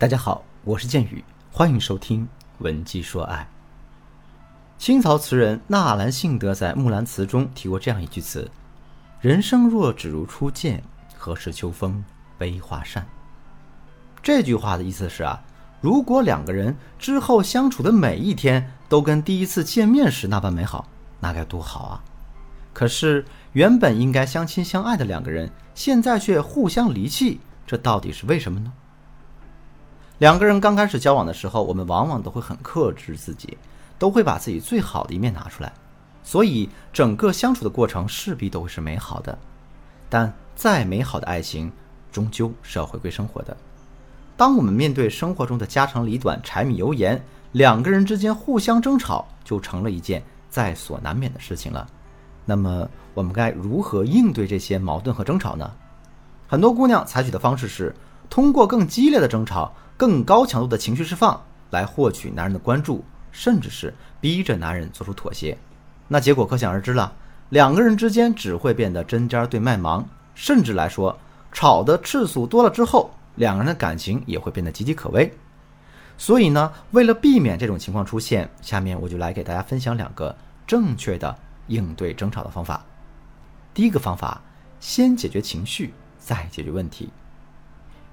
大家好，我是剑宇，欢迎收听《文姬说爱》。清朝词人纳兰性德在《木兰辞》中提过这样一句词：“人生若只如初见，何事秋风悲画扇。”这句话的意思是啊，如果两个人之后相处的每一天都跟第一次见面时那般美好，那该多好啊！可是原本应该相亲相爱的两个人，现在却互相离弃，这到底是为什么呢？两个人刚开始交往的时候，我们往往都会很克制自己，都会把自己最好的一面拿出来，所以整个相处的过程势必都会是美好的。但再美好的爱情，终究是要回归生活的。当我们面对生活中的家长里短、柴米油盐，两个人之间互相争吵，就成了一件在所难免的事情了。那么，我们该如何应对这些矛盾和争吵呢？很多姑娘采取的方式是通过更激烈的争吵。更高强度的情绪释放来获取男人的关注，甚至是逼着男人做出妥协，那结果可想而知了。两个人之间只会变得针尖对麦芒，甚至来说，吵的次数多了之后，两个人的感情也会变得岌岌可危。所以呢，为了避免这种情况出现，下面我就来给大家分享两个正确的应对争吵的方法。第一个方法，先解决情绪，再解决问题。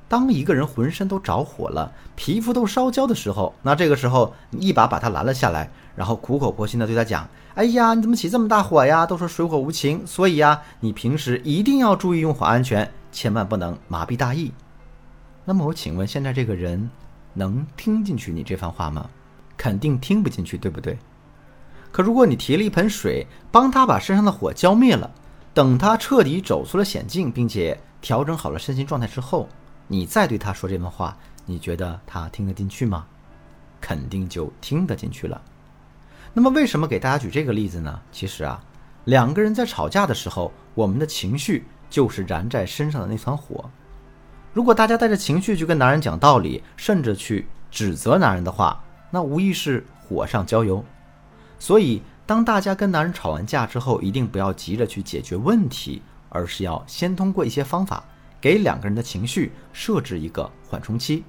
当一个人浑身都着火了，皮肤都烧焦的时候，那这个时候你一把把他拦了下来，然后苦口婆心的对他讲：“哎呀，你怎么起这么大火呀？都说水火无情，所以呀，你平时一定要注意用火安全，千万不能麻痹大意。”那么我请问，现在这个人能听进去你这番话吗？肯定听不进去，对不对？可如果你提了一盆水，帮他把身上的火浇灭了，等他彻底走出了险境，并且调整好了身心状态之后，你再对他说这番话，你觉得他听得进去吗？肯定就听得进去了。那么为什么给大家举这个例子呢？其实啊，两个人在吵架的时候，我们的情绪就是燃在身上的那团火。如果大家带着情绪去跟男人讲道理，甚至去指责男人的话，那无疑是火上浇油。所以，当大家跟男人吵完架之后，一定不要急着去解决问题，而是要先通过一些方法。给两个人的情绪设置一个缓冲期。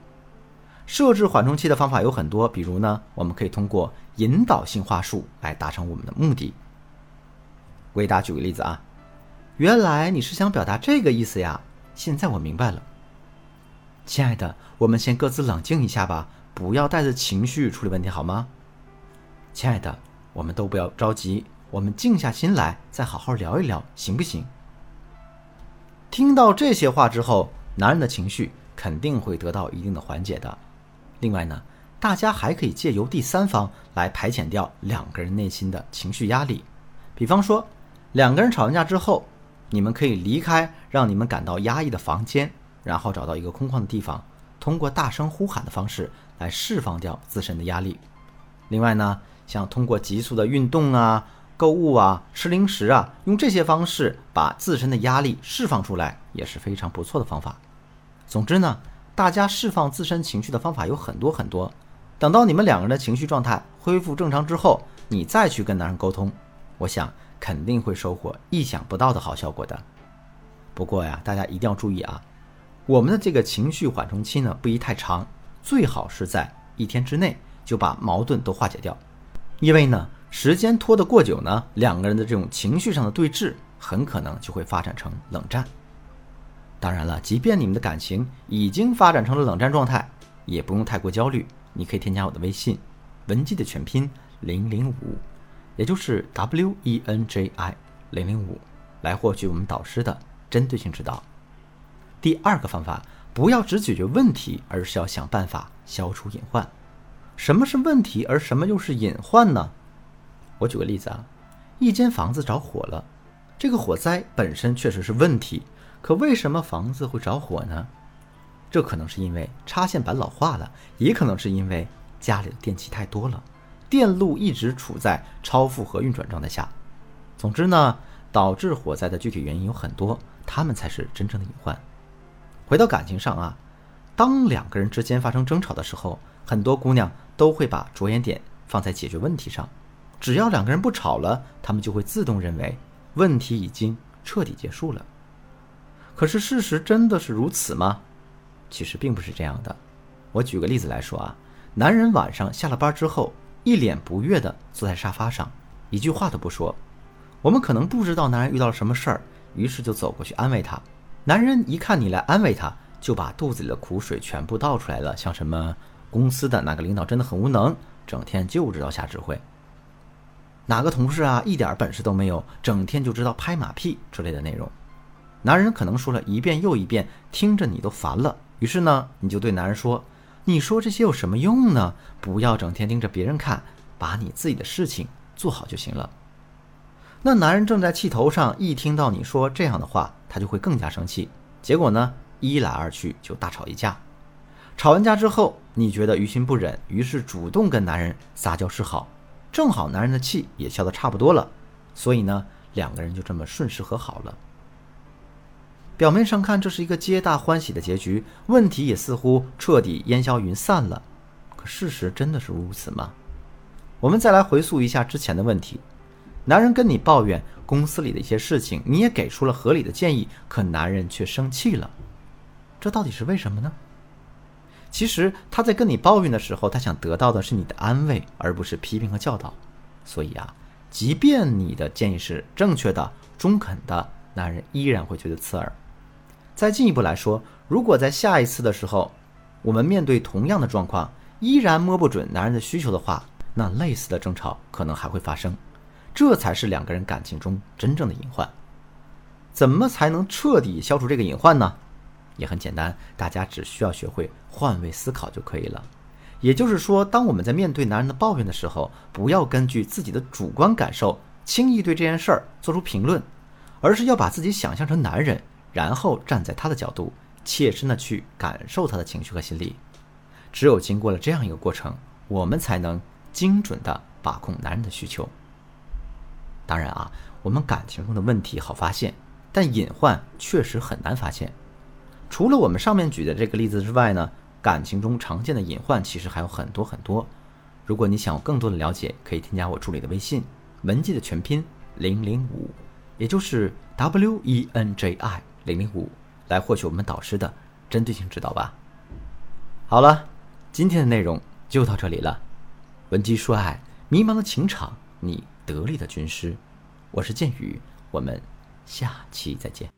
设置缓冲期的方法有很多，比如呢，我们可以通过引导性话术来达成我们的目的。我给大家举个例子啊，原来你是想表达这个意思呀，现在我明白了。亲爱的，我们先各自冷静一下吧，不要带着情绪处理问题好吗？亲爱的，我们都不要着急，我们静下心来，再好好聊一聊，行不行？听到这些话之后，男人的情绪肯定会得到一定的缓解的。另外呢，大家还可以借由第三方来排遣掉两个人内心的情绪压力。比方说，两个人吵完架之后，你们可以离开让你们感到压抑的房间，然后找到一个空旷的地方，通过大声呼喊的方式来释放掉自身的压力。另外呢，像通过急速的运动啊。购物啊，吃零食啊，用这些方式把自身的压力释放出来也是非常不错的方法。总之呢，大家释放自身情绪的方法有很多很多。等到你们两个人的情绪状态恢复正常之后，你再去跟男人沟通，我想肯定会收获意想不到的好效果的。不过呀，大家一定要注意啊，我们的这个情绪缓冲期呢不宜太长，最好是在一天之内就把矛盾都化解掉，因为呢。时间拖得过久呢，两个人的这种情绪上的对峙很可能就会发展成冷战。当然了，即便你们的感情已经发展成了冷战状态，也不用太过焦虑。你可以添加我的微信，文姬的全拼零零五，也就是 W E N J I 零零五，来获取我们导师的针对性指导。第二个方法，不要只解决问题，而是要想办法消除隐患。什么是问题，而什么又是隐患呢？我举个例子啊，一间房子着火了，这个火灾本身确实是问题，可为什么房子会着火呢？这可能是因为插线板老化了，也可能是因为家里的电器太多了，电路一直处在超负荷运转状态下。总之呢，导致火灾的具体原因有很多，他们才是真正的隐患。回到感情上啊，当两个人之间发生争吵的时候，很多姑娘都会把着眼点放在解决问题上。只要两个人不吵了，他们就会自动认为问题已经彻底结束了。可是事实真的是如此吗？其实并不是这样的。我举个例子来说啊，男人晚上下了班之后，一脸不悦地坐在沙发上，一句话都不说。我们可能不知道男人遇到了什么事儿，于是就走过去安慰他。男人一看你来安慰他，就把肚子里的苦水全部倒出来了，像什么公司的哪个领导真的很无能，整天就知道瞎指挥。哪个同事啊，一点本事都没有，整天就知道拍马屁之类的内容。男人可能说了一遍又一遍，听着你都烦了。于是呢，你就对男人说：“你说这些有什么用呢？不要整天盯着别人看，把你自己的事情做好就行了。”那男人正在气头上，一听到你说这样的话，他就会更加生气。结果呢，一来二去就大吵一架。吵完架之后，你觉得于心不忍，于是主动跟男人撒娇示好。正好男人的气也消得差不多了，所以呢，两个人就这么顺势和好了。表面上看，这是一个皆大欢喜的结局，问题也似乎彻底烟消云散了。可事实真的是如此吗？我们再来回溯一下之前的问题：男人跟你抱怨公司里的一些事情，你也给出了合理的建议，可男人却生气了，这到底是为什么呢？其实他在跟你抱怨的时候，他想得到的是你的安慰，而不是批评和教导。所以啊，即便你的建议是正确的、中肯的，男人依然会觉得刺耳。再进一步来说，如果在下一次的时候，我们面对同样的状况，依然摸不准男人的需求的话，那类似的争吵可能还会发生。这才是两个人感情中真正的隐患。怎么才能彻底消除这个隐患呢？也很简单，大家只需要学会换位思考就可以了。也就是说，当我们在面对男人的抱怨的时候，不要根据自己的主观感受轻易对这件事儿做出评论，而是要把自己想象成男人，然后站在他的角度，切身的去感受他的情绪和心理。只有经过了这样一个过程，我们才能精准的把控男人的需求。当然啊，我们感情中的问题好发现，但隐患确实很难发现。除了我们上面举的这个例子之外呢，感情中常见的隐患其实还有很多很多。如果你想有更多的了解，可以添加我助理的微信“文姬”的全拼零零五，也就是 W E N J I 零零五，来获取我们导师的针对性指导吧。好了，今天的内容就到这里了。文姬说爱，迷茫的情场，你得力的军师，我是剑宇，我们下期再见。